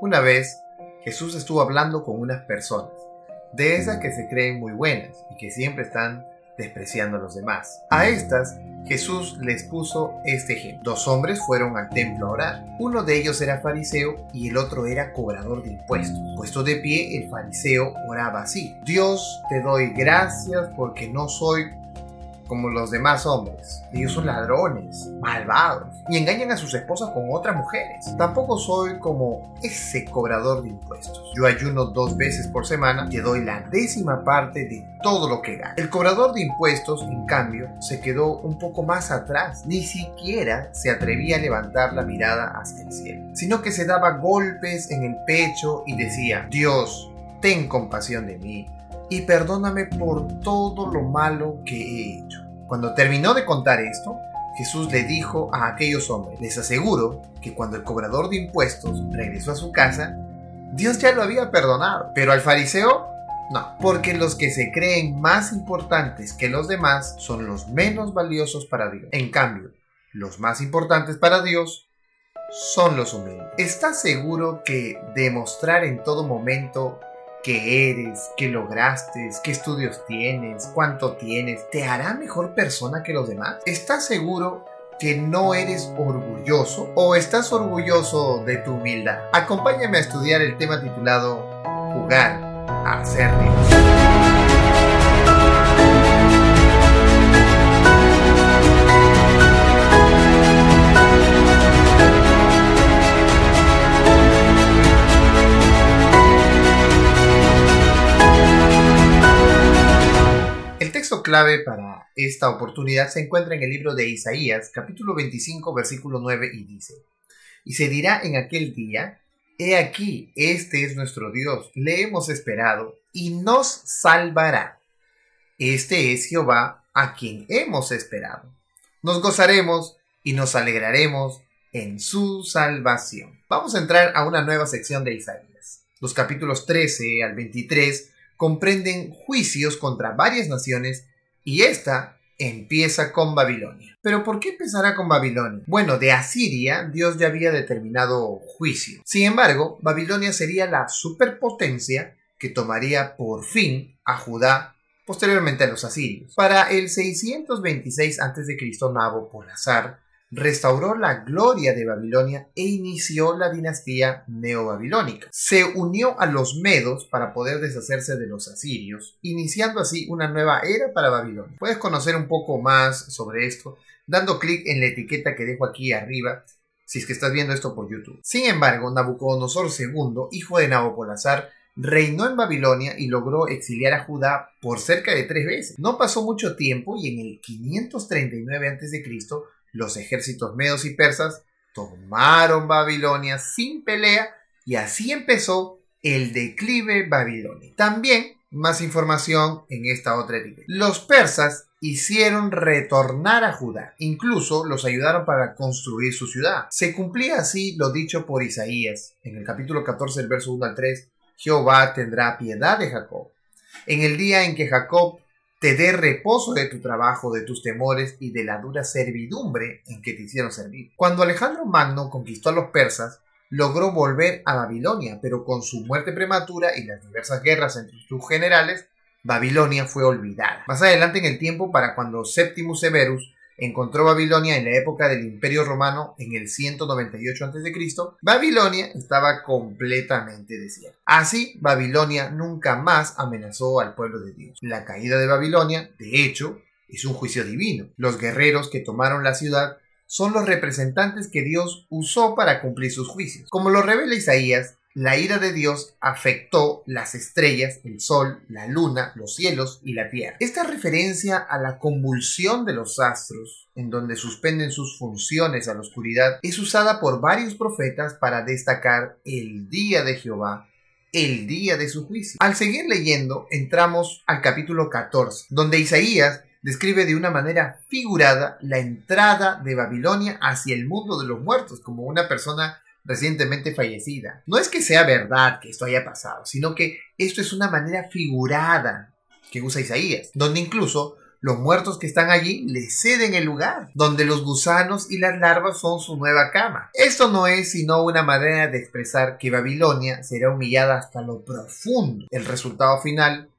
Una vez, Jesús estuvo hablando con unas personas, de esas que se creen muy buenas y que siempre están despreciando a los demás. A estas, Jesús les puso este ejemplo. Dos hombres fueron al templo a orar. Uno de ellos era fariseo y el otro era cobrador de impuestos. Puesto de pie, el fariseo oraba así. Dios, te doy gracias porque no soy como los demás hombres. Ellos son ladrones, malvados, y engañan a sus esposas con otras mujeres. Tampoco soy como ese cobrador de impuestos. Yo ayuno dos veces por semana y doy la décima parte de todo lo que gano. El cobrador de impuestos, en cambio, se quedó un poco más atrás. Ni siquiera se atrevía a levantar la mirada hacia el cielo, sino que se daba golpes en el pecho y decía, Dios, ten compasión de mí y perdóname por todo lo malo que he hecho. Cuando terminó de contar esto, Jesús le dijo a aquellos hombres, les aseguro que cuando el cobrador de impuestos regresó a su casa, Dios ya lo había perdonado, pero al fariseo no, porque los que se creen más importantes que los demás son los menos valiosos para Dios. En cambio, los más importantes para Dios son los humildes. ¿Estás seguro que demostrar en todo momento qué eres, qué lograste, qué estudios tienes, cuánto tienes, te hará mejor persona que los demás? ¿Estás seguro que no eres orgulloso o estás orgulloso de tu humildad? Acompáñame a estudiar el tema titulado Jugar a ser clave para esta oportunidad se encuentra en el libro de Isaías, capítulo 25, versículo 9, y dice, Y se dirá en aquel día, He aquí, este es nuestro Dios, le hemos esperado, y nos salvará. Este es Jehová, a quien hemos esperado. Nos gozaremos y nos alegraremos en su salvación. Vamos a entrar a una nueva sección de Isaías. Los capítulos 13 al 23 comprenden juicios contra varias naciones y esta empieza con Babilonia. Pero ¿por qué empezará con Babilonia? Bueno, de Asiria Dios ya había determinado juicio. Sin embargo, Babilonia sería la superpotencia que tomaría por fin a Judá posteriormente a los asirios. Para el 626 a.C., Nabopolassar restauró la gloria de Babilonia e inició la dinastía neobabilónica. Se unió a los medos para poder deshacerse de los asirios, iniciando así una nueva era para Babilonia. Puedes conocer un poco más sobre esto dando clic en la etiqueta que dejo aquí arriba si es que estás viendo esto por YouTube. Sin embargo, Nabucodonosor II, hijo de Nabopolassar, reinó en Babilonia y logró exiliar a Judá por cerca de tres veces. No pasó mucho tiempo y en el 539 a.C los ejércitos medos y persas tomaron Babilonia sin pelea y así empezó el declive babilónico. También más información en esta otra etiqueta. Los persas hicieron retornar a Judá, incluso los ayudaron para construir su ciudad. Se cumplía así lo dicho por Isaías en el capítulo 14, el verso 1 al 3, Jehová tendrá piedad de Jacob. En el día en que Jacob te dé reposo de tu trabajo, de tus temores y de la dura servidumbre en que te hicieron servir. Cuando Alejandro Magno conquistó a los persas, logró volver a Babilonia, pero con su muerte prematura y las diversas guerras entre sus generales, Babilonia fue olvidada. Más adelante en el tiempo, para cuando Septimus Severus encontró Babilonia en la época del Imperio Romano en el 198 a.C., Babilonia estaba completamente desierta. Así, Babilonia nunca más amenazó al pueblo de Dios. La caída de Babilonia, de hecho, es un juicio divino. Los guerreros que tomaron la ciudad son los representantes que Dios usó para cumplir sus juicios. Como lo revela Isaías, la ira de Dios afectó las estrellas, el sol, la luna, los cielos y la tierra. Esta referencia a la convulsión de los astros, en donde suspenden sus funciones a la oscuridad, es usada por varios profetas para destacar el día de Jehová, el día de su juicio. Al seguir leyendo, entramos al capítulo 14, donde Isaías describe de una manera figurada la entrada de Babilonia hacia el mundo de los muertos, como una persona recientemente fallecida. No es que sea verdad que esto haya pasado, sino que esto es una manera figurada que usa Isaías, donde incluso los muertos que están allí le ceden el lugar, donde los gusanos y las larvas son su nueva cama. Esto no es sino una manera de expresar que Babilonia será humillada hasta lo profundo. El resultado final,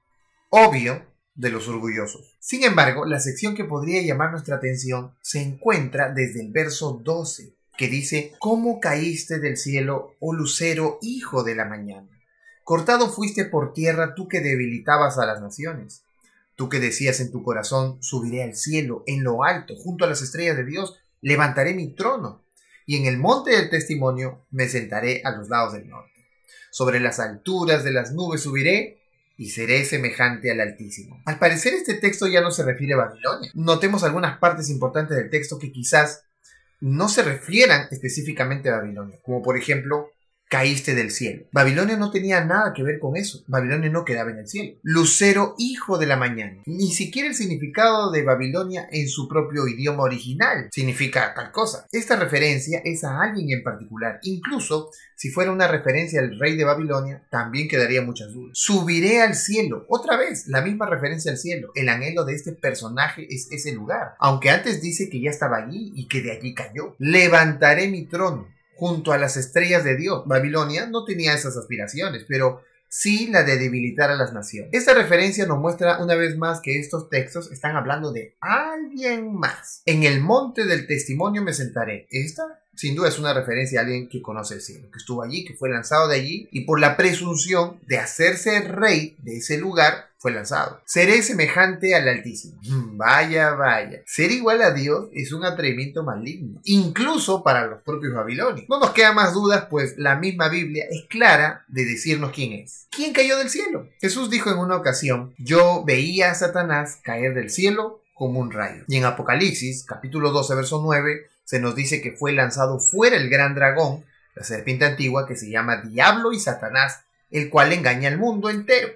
obvio, de los orgullosos. Sin embargo, la sección que podría llamar nuestra atención se encuentra desde el verso 12, que dice, ¿Cómo caíste del cielo, oh lucero, hijo de la mañana? Cortado fuiste por tierra tú que debilitabas a las naciones. Tú que decías en tu corazón, subiré al cielo, en lo alto, junto a las estrellas de Dios, levantaré mi trono, y en el monte del testimonio me sentaré a los lados del norte. Sobre las alturas de las nubes subiré, y seré semejante al Altísimo. Al parecer este texto ya no se refiere a Babilonia. Notemos algunas partes importantes del texto que quizás no se refieran específicamente a Babilonia, como por ejemplo caíste del cielo. Babilonia no tenía nada que ver con eso. Babilonia no quedaba en el cielo. Lucero, hijo de la mañana. Ni siquiera el significado de Babilonia en su propio idioma original significa tal cosa. Esta referencia es a alguien en particular. Incluso si fuera una referencia al rey de Babilonia, también quedaría muchas dudas. Subiré al cielo. Otra vez, la misma referencia al cielo. El anhelo de este personaje es ese lugar. Aunque antes dice que ya estaba allí y que de allí cayó. Levantaré mi trono junto a las estrellas de Dios. Babilonia no tenía esas aspiraciones, pero sí la de debilitar a las naciones. Esta referencia nos muestra una vez más que estos textos están hablando de alguien más. En el monte del testimonio me sentaré. Esta sin duda es una referencia a alguien que conoce el cielo, que estuvo allí, que fue lanzado de allí y por la presunción de hacerse rey de ese lugar fue lanzado. Seré semejante al Altísimo. Mm, vaya, vaya. Ser igual a Dios es un atrevimiento maligno, incluso para los propios babilonios. No nos queda más dudas, pues la misma Biblia es clara de decirnos quién es. ¿Quién cayó del cielo? Jesús dijo en una ocasión, yo veía a Satanás caer del cielo como un rayo. Y en Apocalipsis, capítulo 12, verso 9, se nos dice que fue lanzado fuera el gran dragón, la serpiente antigua que se llama Diablo y Satanás, el cual engaña al mundo entero.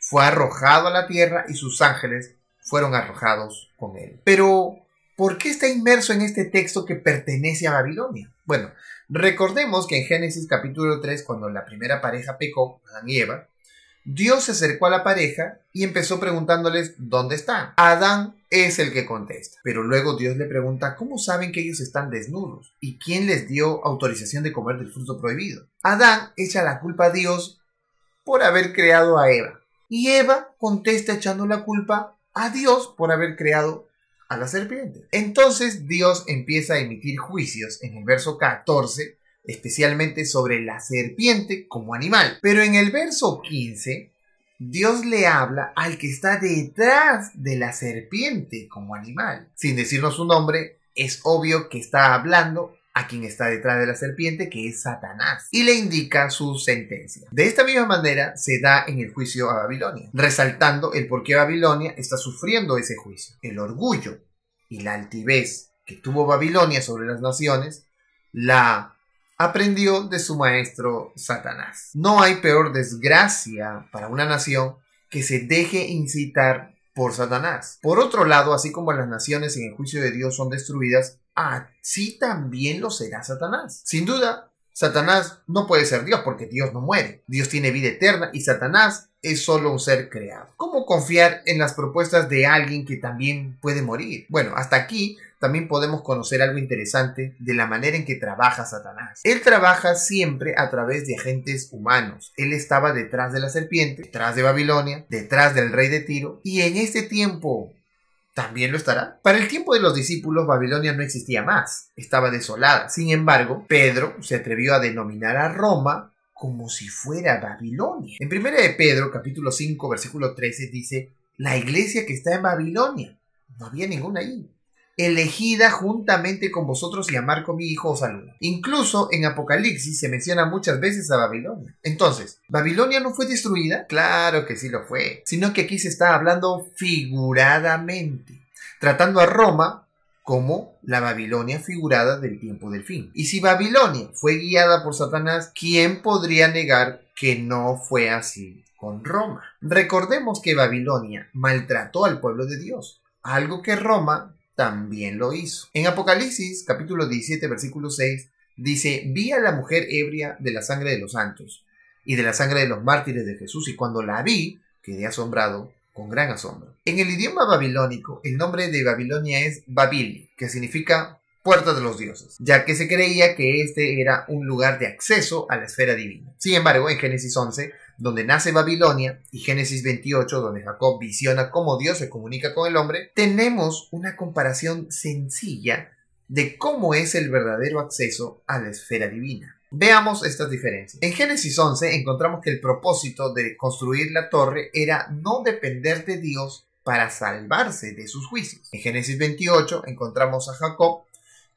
Fue arrojado a la tierra y sus ángeles fueron arrojados con él. Pero, ¿por qué está inmerso en este texto que pertenece a Babilonia? Bueno, recordemos que en Génesis capítulo 3, cuando la primera pareja pecó, Adán y Eva, Dios se acercó a la pareja y empezó preguntándoles dónde están. Adán es el que contesta, pero luego Dios le pregunta cómo saben que ellos están desnudos y quién les dio autorización de comer del fruto prohibido. Adán echa la culpa a Dios por haber creado a Eva y Eva contesta echando la culpa a Dios por haber creado a la serpiente. Entonces Dios empieza a emitir juicios en el verso 14 especialmente sobre la serpiente como animal. Pero en el verso 15, Dios le habla al que está detrás de la serpiente como animal. Sin decirnos su nombre, es obvio que está hablando a quien está detrás de la serpiente, que es Satanás, y le indica su sentencia. De esta misma manera se da en el juicio a Babilonia, resaltando el por qué Babilonia está sufriendo ese juicio. El orgullo y la altivez que tuvo Babilonia sobre las naciones la aprendió de su maestro Satanás. No hay peor desgracia para una nación que se deje incitar por Satanás. Por otro lado, así como las naciones en el juicio de Dios son destruidas, así también lo será Satanás. Sin duda, Satanás no puede ser Dios porque Dios no muere. Dios tiene vida eterna y Satanás es solo un ser creado. ¿Cómo confiar en las propuestas de alguien que también puede morir? Bueno, hasta aquí también podemos conocer algo interesante de la manera en que trabaja Satanás. Él trabaja siempre a través de agentes humanos. Él estaba detrás de la serpiente, detrás de Babilonia, detrás del rey de Tiro, y en este tiempo también lo estará. Para el tiempo de los discípulos, Babilonia no existía más, estaba desolada. Sin embargo, Pedro se atrevió a denominar a Roma como si fuera Babilonia. En 1 de Pedro, capítulo 5, versículo 13, dice, la iglesia que está en Babilonia. No había ninguna ahí elegida juntamente con vosotros y a Marco mi hijo os saluda. Incluso en Apocalipsis se menciona muchas veces a Babilonia. Entonces, ¿Babilonia no fue destruida? Claro que sí lo fue, sino que aquí se está hablando figuradamente, tratando a Roma como la Babilonia figurada del tiempo del fin. Y si Babilonia fue guiada por Satanás, ¿quién podría negar que no fue así con Roma? Recordemos que Babilonia maltrató al pueblo de Dios, algo que Roma también lo hizo. En Apocalipsis capítulo 17 versículo 6 dice, vi a la mujer ebria de la sangre de los santos y de la sangre de los mártires de Jesús y cuando la vi quedé asombrado con gran asombro. En el idioma babilónico, el nombre de Babilonia es Babili, que significa puerta de los dioses, ya que se creía que este era un lugar de acceso a la esfera divina. Sin embargo, en Génesis 11, donde nace Babilonia, y Génesis 28, donde Jacob visiona cómo Dios se comunica con el hombre, tenemos una comparación sencilla de cómo es el verdadero acceso a la esfera divina. Veamos estas diferencias. En Génesis 11 encontramos que el propósito de construir la torre era no depender de Dios para salvarse de sus juicios. En Génesis 28 encontramos a Jacob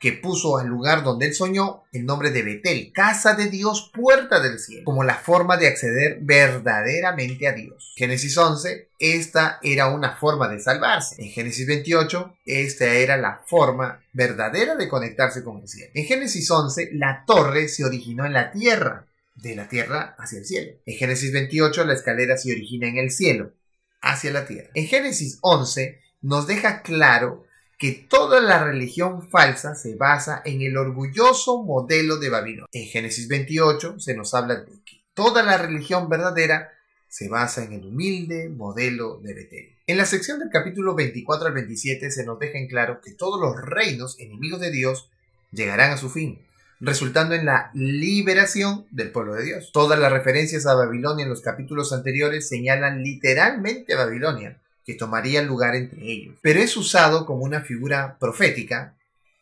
que puso al lugar donde él soñó el nombre de Betel, casa de Dios, puerta del cielo, como la forma de acceder verdaderamente a Dios. Génesis 11, esta era una forma de salvarse. En Génesis 28, esta era la forma verdadera de conectarse con el cielo. En Génesis 11, la torre se originó en la tierra, de la tierra hacia el cielo. En Génesis 28, la escalera se origina en el cielo, hacia la tierra. En Génesis 11, nos deja claro que toda la religión falsa se basa en el orgulloso modelo de Babilonia. En Génesis 28 se nos habla de que toda la religión verdadera se basa en el humilde modelo de Betel. En la sección del capítulo 24 al 27 se nos deja en claro que todos los reinos enemigos de Dios llegarán a su fin, resultando en la liberación del pueblo de Dios. Todas las referencias a Babilonia en los capítulos anteriores señalan literalmente a Babilonia, que tomaría lugar entre ellos, pero es usado como una figura profética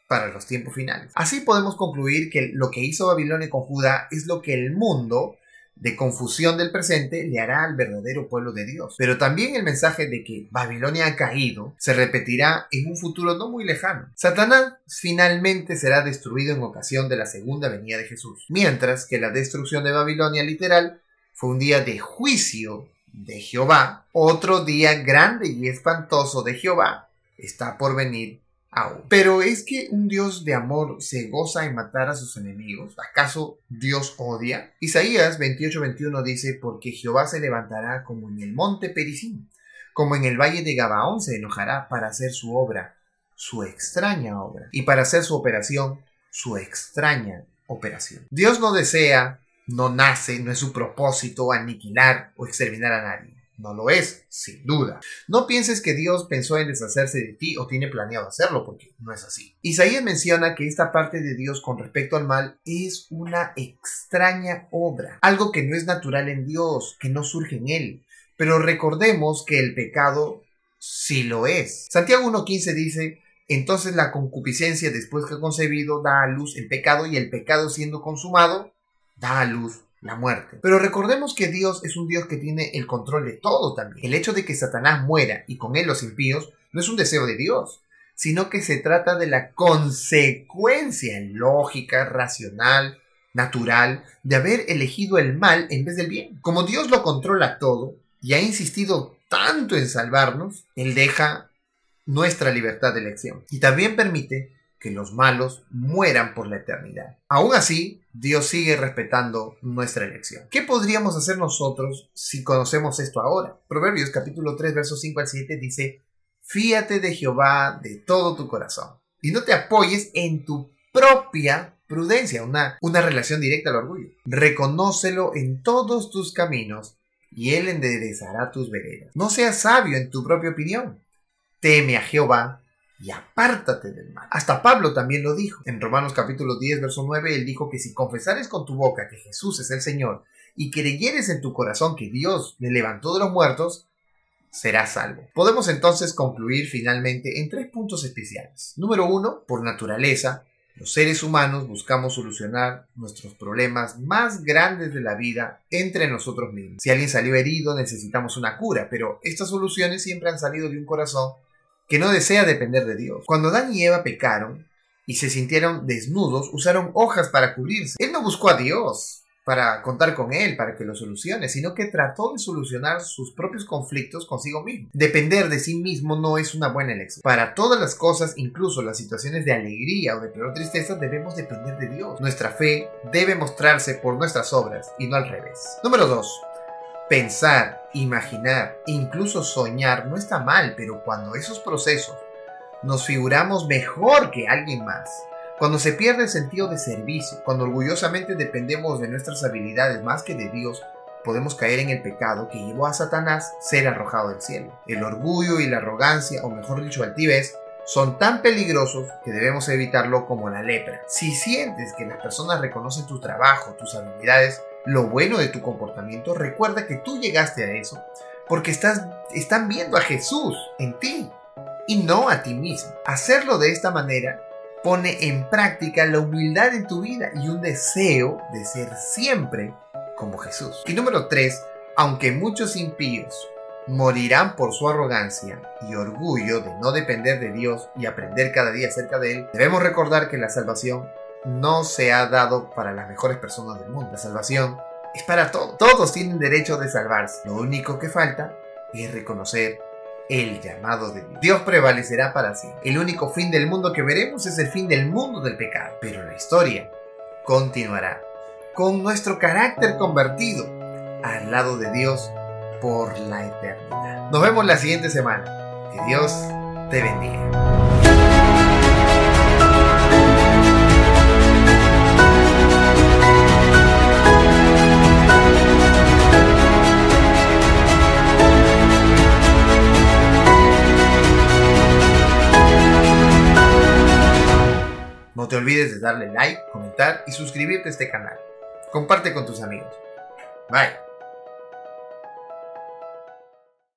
para los tiempos finales. Así podemos concluir que lo que hizo Babilonia con Judá es lo que el mundo de confusión del presente le hará al verdadero pueblo de Dios. Pero también el mensaje de que Babilonia ha caído se repetirá en un futuro no muy lejano. Satanás finalmente será destruido en ocasión de la segunda venida de Jesús, mientras que la destrucción de Babilonia literal fue un día de juicio de Jehová, otro día grande y espantoso de Jehová está por venir aún. Pero es que un Dios de amor se goza en matar a sus enemigos. ¿Acaso Dios odia? Isaías 28:21 dice, porque Jehová se levantará como en el monte Perisín, como en el valle de Gabaón se enojará para hacer su obra, su extraña obra, y para hacer su operación, su extraña operación. Dios no desea no nace, no es su propósito aniquilar o exterminar a nadie. No lo es, sin duda. No pienses que Dios pensó en deshacerse de ti o tiene planeado hacerlo, porque no es así. Isaías menciona que esta parte de Dios con respecto al mal es una extraña obra, algo que no es natural en Dios, que no surge en Él. Pero recordemos que el pecado sí lo es. Santiago 1.15 dice, entonces la concupiscencia después que ha concebido da a luz el pecado y el pecado siendo consumado da a luz la muerte. Pero recordemos que Dios es un Dios que tiene el control de todo también. El hecho de que Satanás muera y con él los impíos no es un deseo de Dios, sino que se trata de la consecuencia lógica, racional, natural, de haber elegido el mal en vez del bien. Como Dios lo controla todo y ha insistido tanto en salvarnos, Él deja nuestra libertad de elección y también permite que los malos mueran por la eternidad. Aún así, Dios sigue respetando nuestra elección. ¿Qué podríamos hacer nosotros si conocemos esto ahora? Proverbios capítulo 3, versos 5 al 7 dice, Fíate de Jehová de todo tu corazón y no te apoyes en tu propia prudencia, una, una relación directa al orgullo. Reconócelo en todos tus caminos y él enderezará tus veredas. No seas sabio en tu propia opinión. Teme a Jehová y apártate del mal. Hasta Pablo también lo dijo. En Romanos capítulo 10, verso 9, él dijo que si confesares con tu boca que Jesús es el Señor y creyeres en tu corazón que Dios le levantó de los muertos, serás salvo. Podemos entonces concluir finalmente en tres puntos especiales. Número uno, por naturaleza, los seres humanos buscamos solucionar nuestros problemas más grandes de la vida entre nosotros mismos. Si alguien salió herido, necesitamos una cura, pero estas soluciones siempre han salido de un corazón que no desea depender de Dios. Cuando Adán y Eva pecaron y se sintieron desnudos, usaron hojas para cubrirse. Él no buscó a Dios para contar con Él, para que lo solucione, sino que trató de solucionar sus propios conflictos consigo mismo. Depender de sí mismo no es una buena elección. Para todas las cosas, incluso las situaciones de alegría o de peor tristeza, debemos depender de Dios. Nuestra fe debe mostrarse por nuestras obras y no al revés. Número 2. Pensar, imaginar incluso soñar no está mal, pero cuando esos procesos nos figuramos mejor que alguien más, cuando se pierde el sentido de servicio, cuando orgullosamente dependemos de nuestras habilidades más que de Dios, podemos caer en el pecado que llevó a Satanás ser arrojado del cielo. El orgullo y la arrogancia, o mejor dicho, altivez, son tan peligrosos que debemos evitarlo como la lepra. Si sientes que las personas reconocen tu trabajo, tus habilidades, lo bueno de tu comportamiento, recuerda que tú llegaste a eso porque estás, están viendo a Jesús en ti y no a ti mismo. Hacerlo de esta manera pone en práctica la humildad en tu vida y un deseo de ser siempre como Jesús. Y número 3, aunque muchos impíos morirán por su arrogancia y orgullo de no depender de Dios y aprender cada día acerca de Él, debemos recordar que la salvación no se ha dado para las mejores personas del mundo. La salvación es para todos. Todos tienen derecho de salvarse. Lo único que falta es reconocer el llamado de Dios. Dios prevalecerá para siempre. El único fin del mundo que veremos es el fin del mundo del pecado. Pero la historia continuará con nuestro carácter convertido al lado de Dios por la eternidad. Nos vemos la siguiente semana. Que Dios te bendiga. No te olvides de darle like, comentar y suscribirte a este canal. Comparte con tus amigos. Bye.